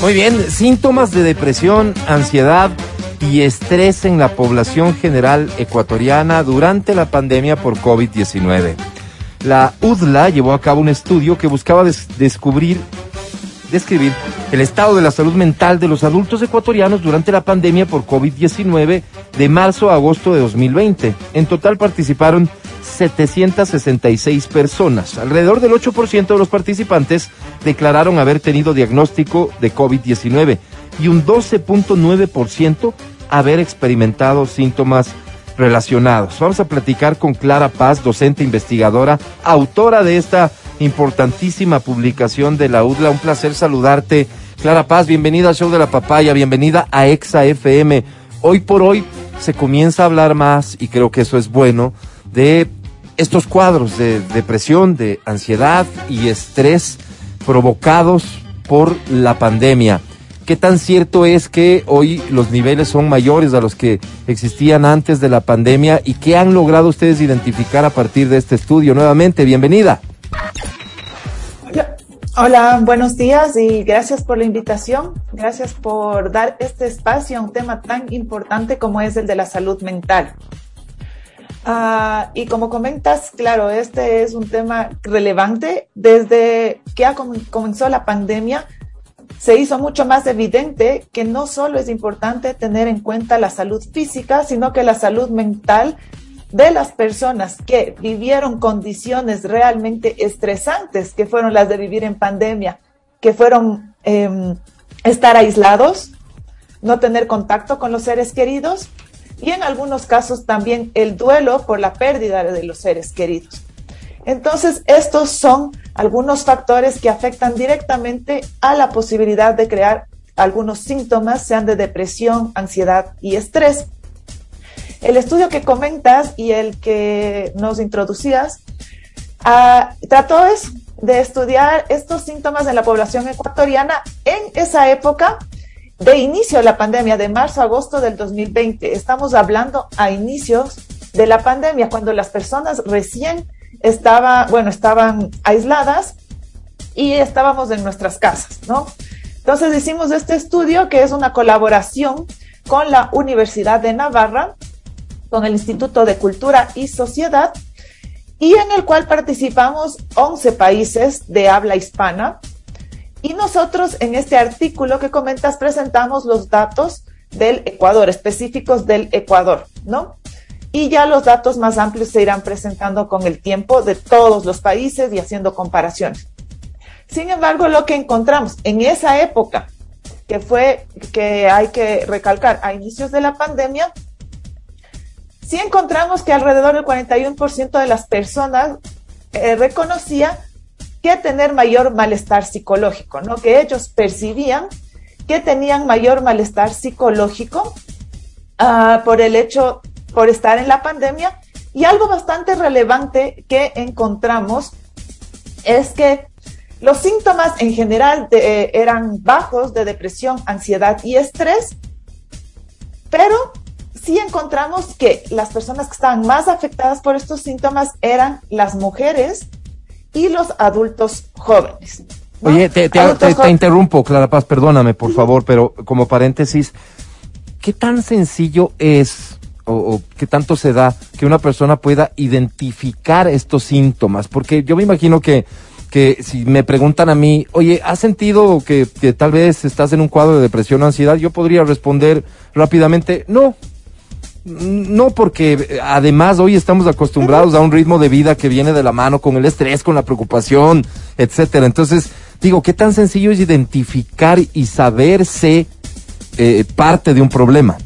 Muy bien, síntomas de depresión, ansiedad y estrés en la población general ecuatoriana durante la pandemia por COVID-19. La UDLA llevó a cabo un estudio que buscaba descubrir, describir el estado de la salud mental de los adultos ecuatorianos durante la pandemia por COVID-19 de marzo a agosto de 2020. En total participaron 766 personas. Alrededor del 8% de los participantes declararon haber tenido diagnóstico de COVID-19 y un 12.9% haber experimentado síntomas relacionados. Vamos a platicar con Clara Paz, docente investigadora, autora de esta importantísima publicación de la UDLA. Un placer saludarte. Clara Paz, bienvenida al show de la papaya, bienvenida a Exa FM. Hoy por hoy se comienza a hablar más, y creo que eso es bueno, de estos cuadros de depresión, de ansiedad y estrés provocados por la pandemia. ¿Qué tan cierto es que hoy los niveles son mayores a los que existían antes de la pandemia y qué han logrado ustedes identificar a partir de este estudio? Nuevamente, bienvenida. Hola, buenos días y gracias por la invitación. Gracias por dar este espacio a un tema tan importante como es el de la salud mental. Ah, y como comentas, claro, este es un tema relevante. Desde que comenzó la pandemia, se hizo mucho más evidente que no solo es importante tener en cuenta la salud física, sino que la salud mental de las personas que vivieron condiciones realmente estresantes, que fueron las de vivir en pandemia, que fueron em, estar aislados, no tener contacto con los seres queridos y en algunos casos también el duelo por la pérdida de los seres queridos. Entonces, estos son algunos factores que afectan directamente a la posibilidad de crear algunos síntomas, sean de depresión, ansiedad y estrés. El estudio que comentas y el que nos introducías ah, trató de estudiar estos síntomas en la población ecuatoriana en esa época de inicio de la pandemia, de marzo a agosto del 2020. Estamos hablando a inicios de la pandemia, cuando las personas recién estaban, bueno, estaban aisladas y estábamos en nuestras casas, ¿no? Entonces hicimos este estudio que es una colaboración con la Universidad de Navarra, con el Instituto de Cultura y Sociedad, y en el cual participamos 11 países de habla hispana y nosotros en este artículo que comentas presentamos los datos del Ecuador, específicos del Ecuador, ¿no? Y ya los datos más amplios se irán presentando con el tiempo de todos los países y haciendo comparaciones. Sin embargo, lo que encontramos en esa época, que fue que hay que recalcar a inicios de la pandemia, sí encontramos que alrededor del 41% de las personas eh, reconocía que tener mayor malestar psicológico, ¿no? Que ellos percibían que tenían mayor malestar psicológico uh, por el hecho, por estar en la pandemia. Y algo bastante relevante que encontramos es que los síntomas en general eh, eran bajos de depresión, ansiedad y estrés, pero sí encontramos que las personas que estaban más afectadas por estos síntomas eran las mujeres y los adultos jóvenes. Oye, te, interrumpo, Clara Paz, perdóname, por favor, pero como paréntesis, ¿qué tan sencillo es o, qué tanto se da que una persona pueda identificar estos síntomas? Porque yo me imagino que, que si me preguntan a mí, oye, ¿has sentido que, que tal vez estás en un cuadro de depresión o ansiedad? Yo podría responder rápidamente, no, no, porque eh, además hoy estamos acostumbrados a un ritmo de vida que viene de la mano con el estrés, con la preocupación, etcétera. Entonces, digo, ¿qué tan sencillo es identificar y saberse eh, parte de un problema?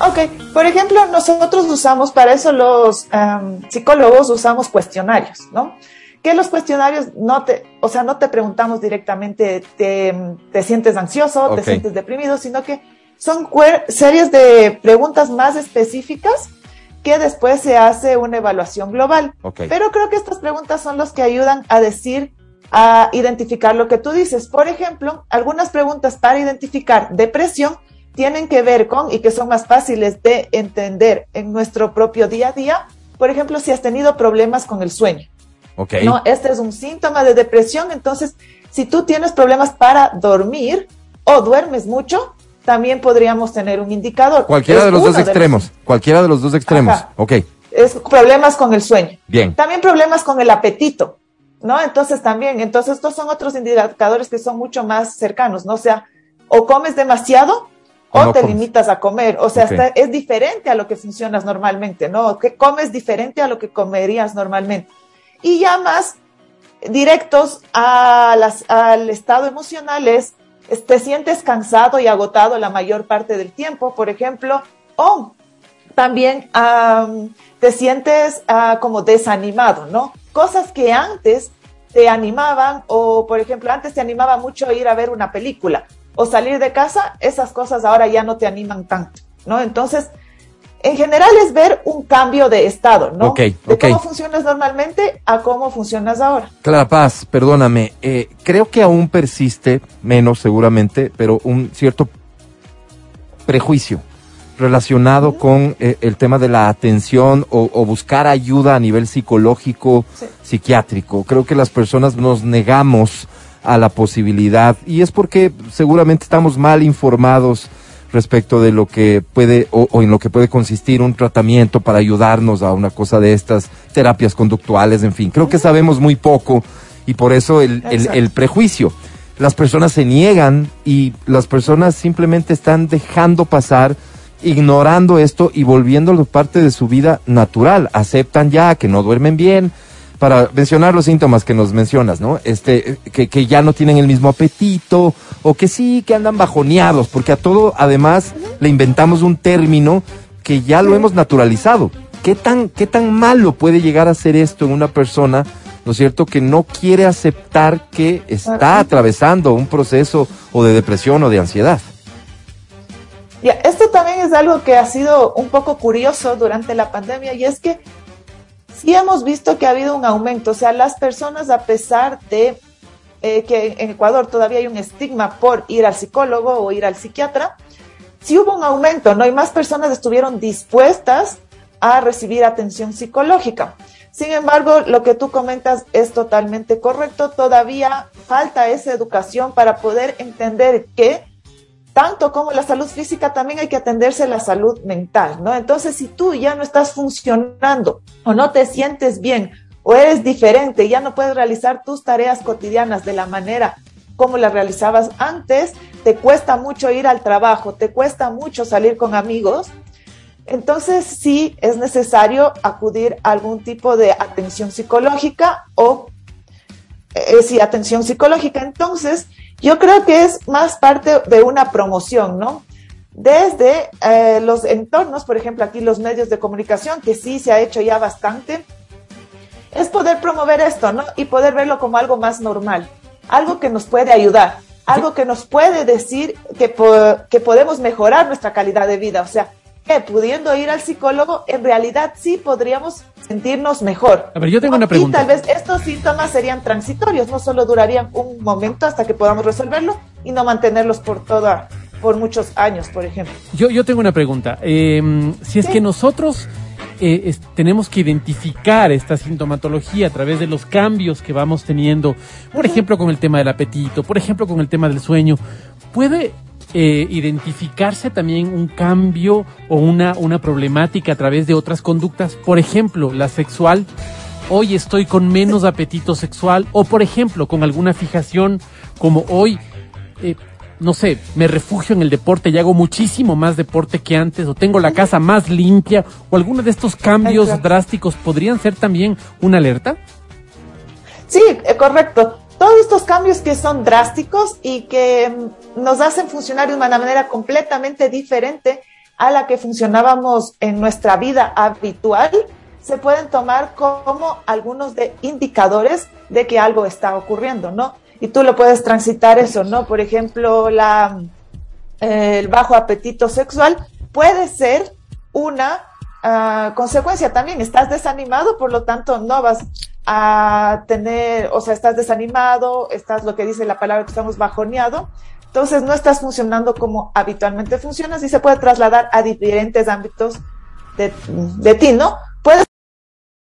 Ok, por ejemplo, nosotros usamos, para eso los em, psicólogos usamos cuestionarios, ¿no? Que los cuestionarios no te, o sea, no te preguntamos directamente, te, te sientes ansioso, te sientes deprimido, sino que son series de preguntas más específicas que después se hace una evaluación global. Pero creo que estas preguntas son las que ayudan a decir, a identificar lo que tú dices. Por ejemplo, algunas preguntas para identificar depresión tienen que ver con, y que son más fáciles de entender en nuestro propio día a día, por ejemplo, si has tenido problemas con el sueño. No, este es un síntoma de depresión, entonces si tú tienes problemas para dormir o duermes mucho, también podríamos tener un indicador. Cualquiera de los dos extremos, cualquiera de los dos extremos, ok. Es problemas con el sueño. Bien. También problemas con el apetito, ¿no? Entonces también, entonces estos son otros indicadores que son mucho más cercanos, ¿no? O sea, o comes demasiado o, te limitas a comer. O sea, es diferente a lo que funcionas normalmente, ¿no? Que comes diferente a lo que comerías normalmente. Y ya más directos a las, al estado emocional es te sientes cansado y agotado la mayor parte del tiempo, por ejemplo, o también te sientes ah, como desanimado, ¿no? Cosas que antes te animaban o, por ejemplo, antes te animaba mucho ir a ver una película o salir de casa, esas cosas ahora ya no te animan tanto, ¿no? Entonces, en general es ver un cambio de estado, ¿no? de cómo funcionas normalmente a cómo funcionas ahora. Clara Paz, perdóname, eh, creo que aún persiste, menos seguramente, pero un cierto prejuicio relacionado con eh, el tema de la atención o, buscar ayuda a nivel psicológico, psiquiátrico. Creo que las personas nos negamos a la posibilidad y es porque seguramente estamos mal informados respecto de lo que puede o, en lo que puede consistir un tratamiento para ayudarnos a una cosa de estas terapias conductuales, en fin. Creo que sabemos muy poco y por eso el, el, prejuicio. Las personas se niegan y las personas simplemente están dejando pasar, ignorando esto y volviéndolo parte de su vida natural. Aceptan ya que no duermen bien, para mencionar los síntomas que nos mencionas, ¿no? Este, que, que ya no tienen el mismo apetito, o que sí, que andan bajoneados, porque a todo además le inventamos un término que ya lo hemos naturalizado. ¿Qué tan, qué tan malo puede llegar a ser esto en una persona, ¿no es cierto?, que no quiere aceptar que está atravesando un proceso o de depresión o de ansiedad. Ya, esto también es algo que ha sido un poco curioso durante la pandemia y es que sí hemos visto que ha habido un aumento, o sea, las personas a pesar de eh, que en Ecuador todavía hay un estigma por ir al psicólogo o ir al psiquiatra, sí hubo un aumento, ¿no? Y más personas estuvieron dispuestas a recibir atención psicológica. Sin embargo, lo que tú comentas es totalmente correcto. Todavía falta esa educación para poder entender que tanto como la salud física, también hay que atenderse la salud mental, ¿no? Entonces, si tú ya no estás funcionando o no te sientes bien o eres diferente, ya no puedes realizar tus tareas cotidianas de la manera como las realizabas antes, te cuesta mucho ir al trabajo, te cuesta mucho salir con amigos, entonces sí es necesario acudir a algún tipo de atención psicológica o eh, sí, atención psicológica. Entonces, yo creo que es más parte de una promoción, ¿no? Desde eh, los entornos, por ejemplo, aquí los medios de comunicación, que sí se ha hecho ya bastante, es poder promover esto, ¿no? Y poder verlo como algo más normal, algo que nos puede ayudar, algo que nos puede decir que, que podemos mejorar nuestra calidad de vida. O sea, que pudiendo ir al psicólogo, en realidad sí podríamos sentirnos mejor. A ver, yo tengo una pregunta. Y tal vez estos síntomas serían transitorios, no solo durarían un momento hasta que podamos resolverlo y no mantenerlos por toda, por muchos años, por ejemplo. Yo, yo tengo una pregunta. Em, si es que nosotros eh, tenemos que identificar esta sintomatología a través de los cambios que vamos teniendo, por ejemplo, con el tema del apetito, por ejemplo, con el tema del sueño, ¿puede eh, identificarse también un cambio o una, una problemática a través de otras conductas, por ejemplo, la sexual. Hoy estoy con menos apetito sexual o, por ejemplo, con alguna fijación como hoy, eh, no sé, me refugio en el deporte y hago muchísimo más deporte que antes o tengo la casa más limpia o alguno de estos cambios drásticos podrían ser también una alerta. Sí, eh, correcto todos estos cambios que son drásticos y que mm, nos hacen funcionar de una manera completamente diferente a la que funcionábamos en nuestra vida habitual, se pueden tomar como algunos de indicadores de que algo está ocurriendo, ¿no? Y tú lo puedes transitar eso, ¿no? Por ejemplo, la, el bajo apetito sexual puede ser una ah, consecuencia también. Estás desanimado, por lo tanto no vas a tener, o sea, estás desanimado, estás lo que dice la palabra que estamos bajoneado, entonces no estás funcionando como habitualmente funcionas y se puede trasladar a diferentes ámbitos de, de ti, ¿no? Puedes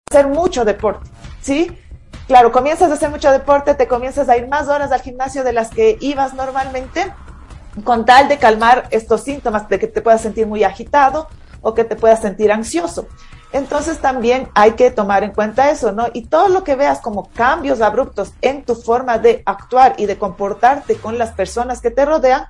hacer mucho deporte, ¿sí? claro, comienzas a hacer mucho deporte, te comienzas a ir más horas al gimnasio de las que ibas normalmente, con tal de calmar estos síntomas de que te puedas sentir muy agitado o que te puedas sentir ansioso. Entonces también hay que tomar en cuenta eso, ¿no? Y todo lo que veas como cambios abruptos en tu forma de actuar y de comportarte con las personas que te rodean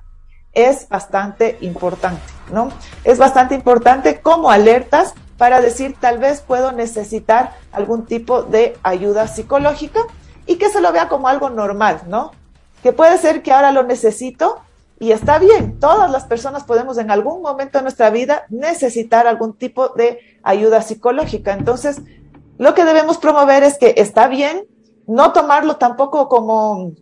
es bastante importante, ¿no? Es bastante importante como alertas para decir tal vez puedo necesitar algún tipo de ayuda psicológica y que se lo vea como algo normal, ¿no? Que puede ser que ahora lo necesito y está bien, todas las personas podemos en algún momento de nuestra vida necesitar algún tipo de ayuda psicológica. Entonces, lo que debemos promover es que está bien, no tomarlo tampoco como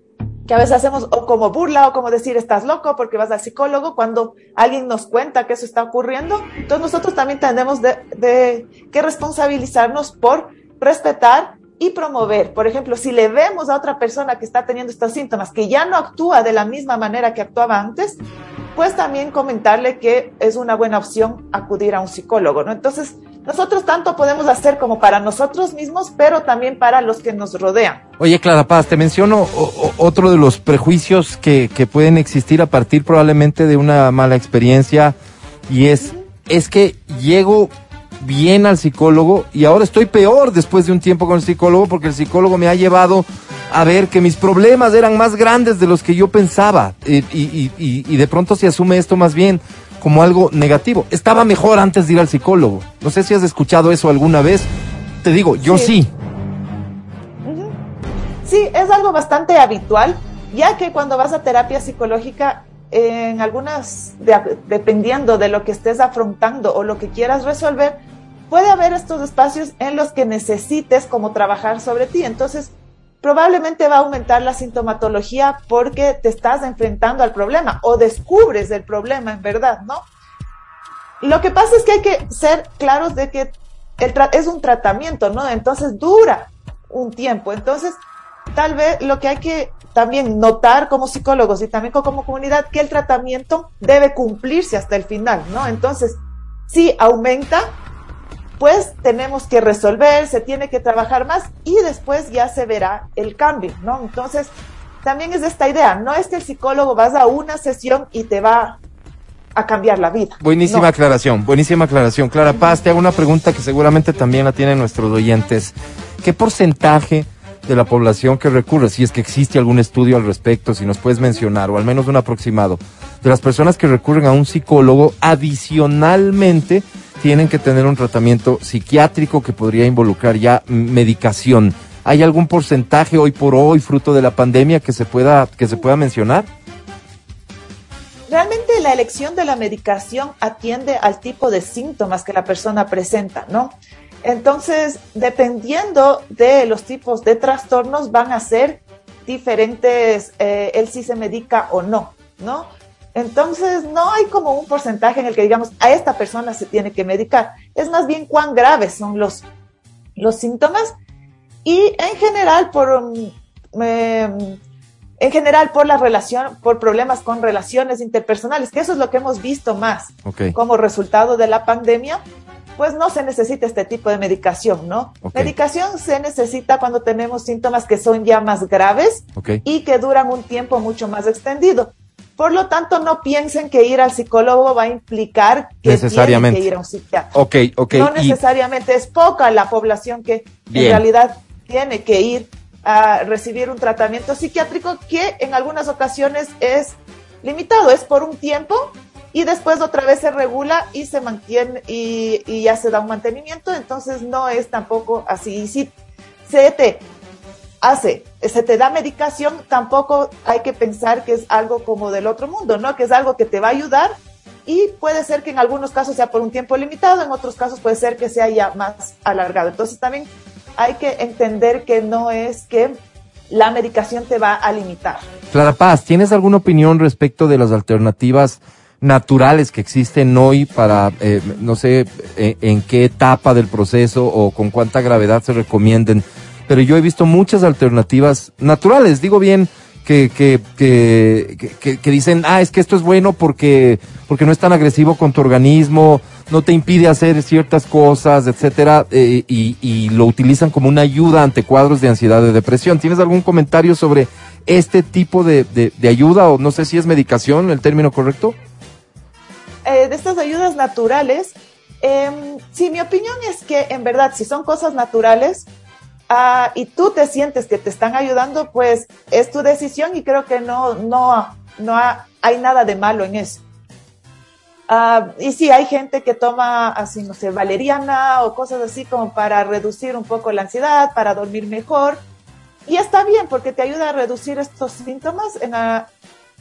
que a veces hacemos o como burla o como decir estás loco porque vas al psicólogo cuando alguien nos cuenta que eso está ocurriendo. Entonces nosotros también tenemos de, de que responsabilizarnos por respetar y promover. Por ejemplo, si le vemos a otra persona que está teniendo estos síntomas, que ya no actúa de la misma manera que actuaba antes, pues también comentarle que es una buena opción acudir a un psicólogo, ¿no? Entonces, nosotros tanto podemos hacer como para nosotros mismos, pero también para los que nos rodean. Oye, Clara Paz, te menciono otro de los prejuicios que, que, pueden existir a partir probablemente de una mala experiencia y es, es que llego bien al psicólogo y ahora estoy peor después de un tiempo con el psicólogo porque el psicólogo me ha llevado a ver que mis problemas eran más grandes de los que yo pensaba y, y, y, y de pronto se asume esto más bien como algo negativo. Estaba mejor antes de ir al psicólogo. No sé si has escuchado eso alguna vez. Te digo, yo sí. Sí, sí es algo bastante habitual, ya que cuando vas a terapia psicológica en algunas, de, dependiendo de lo que estés afrontando o lo que quieras resolver, puede haber estos espacios en los que necesites como trabajar sobre ti. Entonces, probablemente va a aumentar la sintomatología porque te estás enfrentando al problema o descubres el problema en verdad, ¿no? Lo que pasa es que hay que ser claros de que el es un tratamiento, ¿no? Entonces dura un tiempo. Entonces, tal vez lo que hay que también notar como psicólogos y también como comunidad que el tratamiento debe cumplirse hasta el final, ¿no? Entonces, si aumenta, pues tenemos que resolver, se tiene que trabajar más y después ya se verá el cambio, ¿no? Entonces, también es esta idea, no es que el psicólogo vas a una sesión y te va a cambiar la vida. Buenísima no. aclaración, buenísima aclaración. Clara Paz, te hago una pregunta que seguramente también la tienen nuestros oyentes. ¿Qué porcentaje de la población que recurre, si es que existe algún estudio al respecto, si nos puedes mencionar, o al menos un aproximado, de las personas que recurren a un psicólogo adicionalmente tienen que tener un tratamiento psiquiátrico que podría involucrar ya medicación. ¿Hay algún porcentaje hoy por hoy, fruto de la pandemia, que se pueda, que se pueda mencionar? Realmente la elección de la medicación atiende al tipo de síntomas que la persona presenta, ¿no? Entonces, dependiendo de los tipos de trastornos, van a ser diferentes, eh, el si se medica o no, ¿no? Entonces, no hay como un porcentaje en el que digamos, a esta persona se tiene que medicar. Es más bien cuán graves son los, los síntomas y en general por, eh, en general por la relación, por problemas con relaciones interpersonales, que eso es lo que hemos visto más okay. como resultado de la pandemia, pues no se necesita este tipo de medicación, ¿no? Okay. Medicación se necesita cuando tenemos síntomas que son ya más graves okay. y que duran un tiempo mucho más extendido. Por lo tanto, no piensen que ir al psicólogo va a implicar que necesariamente. tienen que ir a un psiquiatra. Ok, ok. No necesariamente, y... es poca la población que Bien. en realidad tiene que ir a recibir un tratamiento psiquiátrico que en algunas ocasiones es limitado, es por un tiempo y después otra vez se regula y se mantiene y, y ya se da un mantenimiento, entonces no es tampoco así. Y si se te hace, se te da medicación, tampoco hay que pensar que es algo como del otro mundo, ¿no? Que es algo que te va a ayudar y puede ser que en algunos casos sea por un tiempo limitado, en otros casos puede ser que sea ya más alargado. Entonces también hay que entender que no es que la medicación te va a limitar. Clara Paz, ¿tienes alguna opinión respecto de las alternativas naturales que existen hoy para, eh, no sé, en, en qué etapa del proceso o con cuánta gravedad se recomienden? Pero yo he visto muchas alternativas naturales, digo bien, que, que, que, que, dicen, ah, es que esto es bueno porque, porque no es tan agresivo con tu organismo, no te impide hacer ciertas cosas, etcétera, eh, y, lo utilizan como una ayuda ante cuadros de ansiedad de depresión. ¿Tienes algún comentario sobre este tipo de, de, de ayuda o no sé si es medicación el término correcto? Eh, de estas ayudas naturales, eh, sí, mi opinión es que en verdad, si son cosas naturales uh, y tú te sientes que te están ayudando, pues es tu decisión y creo que no, no, no ha, hay nada de malo en eso. Uh, y sí, hay gente que toma así, no sé, valeriana o cosas así como para reducir un poco la ansiedad, para dormir mejor. Y está bien porque te ayuda a reducir estos síntomas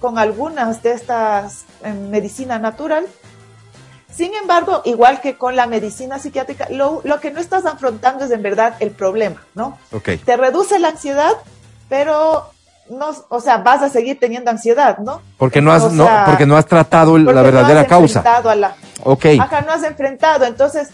con algunas de estas en medicina natural. Sin embargo, igual que con la medicina psiquiátrica, lo, lo, que no estás afrontando es en verdad el problema, ¿no? Okay. Te reduce la ansiedad, pero no, o sea, vas a seguir teniendo ansiedad, ¿no? Porque no has, o sea, no, porque no has tratado la verdadera no has causa. A la, ok. Ajá, no has enfrentado. Entonces,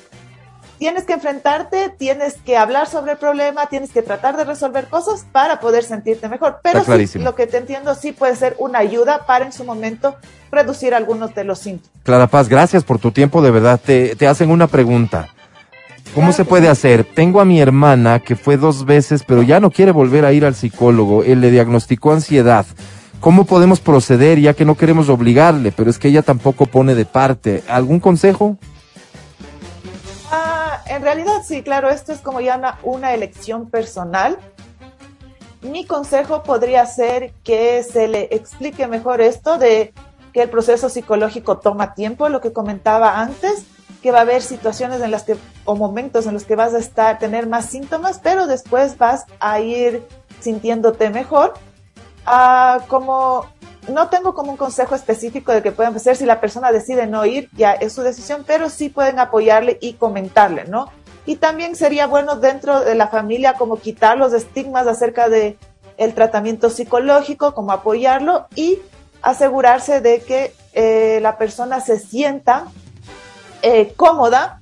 tienes que enfrentarte, tienes que hablar sobre el problema, tienes que tratar de resolver cosas para poder sentirte mejor. Pero sí, lo que te entiendo sí puede ser una ayuda para en su momento reducir algunos de los síntomas. Clara Paz, gracias por tu tiempo, de verdad. Te, te hacen una pregunta. ¿Cómo se puede hacer? Tengo a mi hermana que fue dos veces, pero ya no quiere volver a ir al psicólogo. Él le diagnosticó ansiedad. ¿Cómo podemos proceder ya que no queremos obligarle? Pero es que ella tampoco pone de parte. ¿Algún consejo? En realidad sí, claro, esto es como ya una, una elección personal. Mi consejo podría ser que se le explique mejor esto de que el proceso psicológico toma tiempo, lo que comentaba antes, que va a haber situaciones en las que, o momentos en los que vas a estar, tener más síntomas, pero después vas a ir sintiéndote mejor. Ah, como no tengo como un consejo específico de que puedan hacer si la persona decide no ir, ya es su decisión, pero sí pueden apoyarle y comentarle, ¿no? Y también sería bueno dentro de la familia como quitar los estigmas acerca de el tratamiento psicológico, como apoyarlo y asegurarse de que eh, la persona se sienta eh, cómoda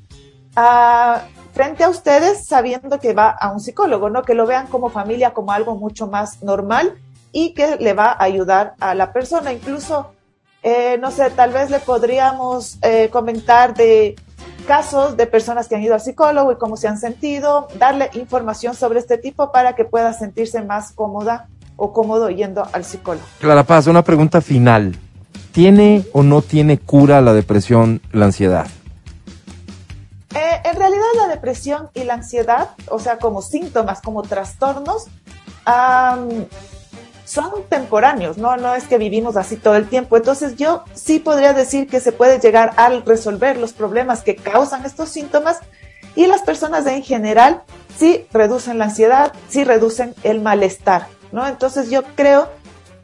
a, frente a ustedes sabiendo que va a un psicólogo, ¿no? Que lo vean como familia, como algo mucho más normal y que le va a ayudar a la persona. Incluso, eh, no sé, tal vez le podríamos eh, comentar de casos de personas que han ido al psicólogo y cómo se han sentido, darle información sobre este tipo para que pueda sentirse más cómoda o cómodo yendo al psicólogo. Clara Paz, una pregunta final. ¿Tiene o no tiene cura la depresión, la ansiedad? Eh, en realidad la depresión y la ansiedad, o sea, como síntomas, como trastornos, um, son temporáneos, ¿no? No es que vivimos así todo el tiempo. Entonces yo sí podría decir que se puede llegar a resolver los problemas que causan estos síntomas y las personas en general sí reducen la ansiedad, sí reducen el malestar, ¿no? Entonces yo creo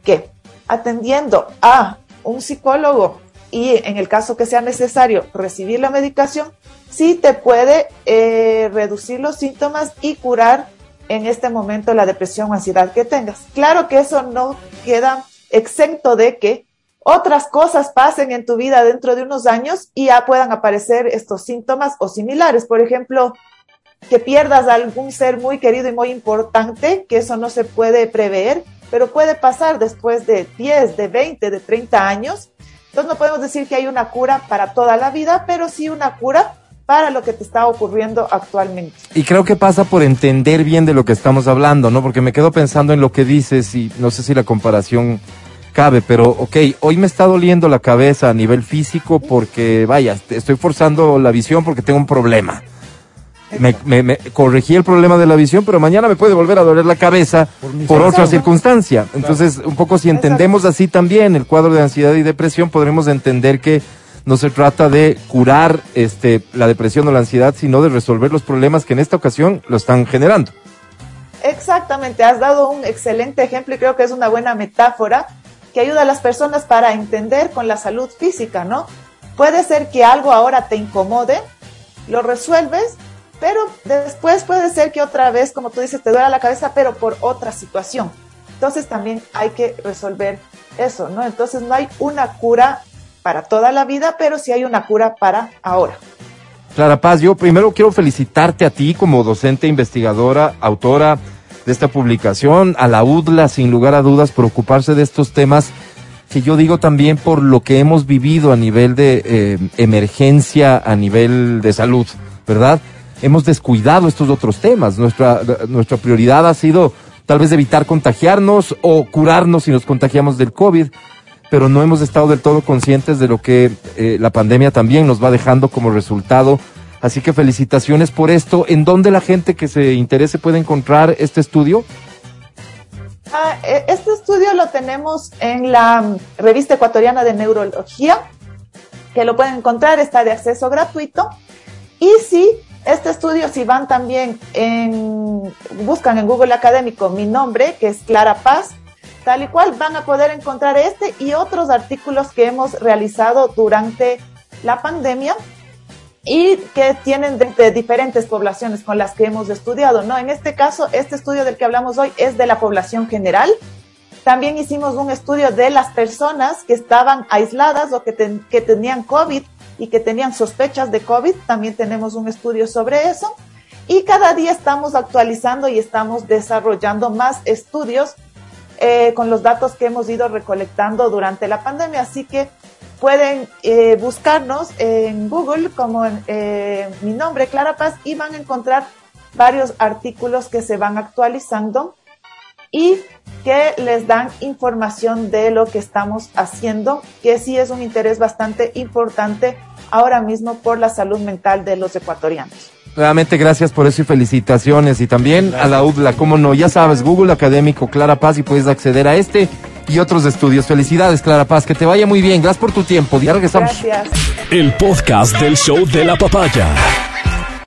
que atendiendo a un psicólogo y en el caso que sea necesario recibir la medicación, sí te puede eh, reducir los síntomas y curar en este momento la depresión o ansiedad que tengas. Claro que eso no queda exento de que otras cosas pasen en tu vida dentro de unos años y ya puedan aparecer estos síntomas o similares. Por ejemplo, que pierdas a algún ser muy querido y muy importante, que eso no se puede prever, pero puede pasar después de 10, de 20, de 30 años. Entonces no podemos decir que hay una cura para toda la vida, pero sí una cura para lo que te está ocurriendo actualmente. Y creo que pasa por entender bien de lo que estamos hablando, ¿no? Porque me quedo pensando en lo que dices y no sé si la comparación cabe, pero ok, hoy me está doliendo la cabeza a nivel físico porque, vaya, estoy forzando la visión porque tengo un problema. Me, me, me, corregí el problema de la visión, pero mañana me puede volver a doler la cabeza por, por otra circunstancia. Entonces, un poco si entendemos así también el cuadro de ansiedad y depresión, podremos entender que no se trata de curar este, la depresión o la ansiedad, sino de resolver los problemas que en esta ocasión lo están generando. Exactamente, has dado un excelente ejemplo y creo que es una buena metáfora que ayuda a las personas para entender con la salud física, ¿no? Puede ser que algo ahora te incomode, lo resuelves, pero después puede ser que otra vez, como tú dices, te duela la cabeza, pero por otra situación. Entonces también hay que resolver eso, ¿no? Entonces no hay una cura para toda la vida, pero sí hay una cura para ahora. Clara Paz, yo primero quiero felicitarte a ti como docente, investigadora, autora de esta publicación, a la UDLA, sin lugar a dudas, por ocuparse de estos temas que yo digo también por lo que hemos vivido a nivel de eh, emergencia, a nivel de salud, ¿verdad? Hemos descuidado estos otros temas. Nuestra, nuestra prioridad ha sido tal vez evitar contagiarnos o curarnos si nos contagiamos del COVID, pero no hemos estado del todo conscientes de lo que eh, la pandemia también nos va dejando como resultado. Así que felicitaciones por esto. ¿En dónde la gente que se interese puede encontrar este estudio? Ah, e, este estudio lo tenemos en la mm, revista ecuatoriana de neurología, que lo pueden encontrar, está de acceso gratuito. Y si este estudio, si van también en, buscan en Google Académico mi nombre, que es Clara Paz, tal y cual, van a poder encontrar este y otros artículos que hemos realizado durante la pandemia y que tienen de, diferentes poblaciones con las que hemos estudiado, ¿no? En este caso, este estudio del que hablamos hoy es de la población general. También hicimos un estudio de las personas que estaban aisladas o que, que tenían COVID y que tenían sospechas de COVID. También tenemos un estudio sobre eso. Y cada día estamos actualizando y estamos desarrollando más estudios eh, con los datos que hemos ido recolectando durante la pandemia. Así que pueden eh, buscarnos en Google como eh, mi nombre, Clara Paz, y van a encontrar varios artículos que se van actualizando y que les dan información de lo que estamos haciendo, que sí es un interés bastante importante ahora mismo por la salud mental de los ecuatorianos. Nuevamente gracias por eso y felicitaciones y también a la UDLA, como no, ya sabes, Google Académico Clara Paz y puedes acceder a este y otros estudios. Felicidades, Clara Paz, que te vaya muy bien. Gracias por tu tiempo. Ya regresamos. Gracias. El podcast del show de la papaya.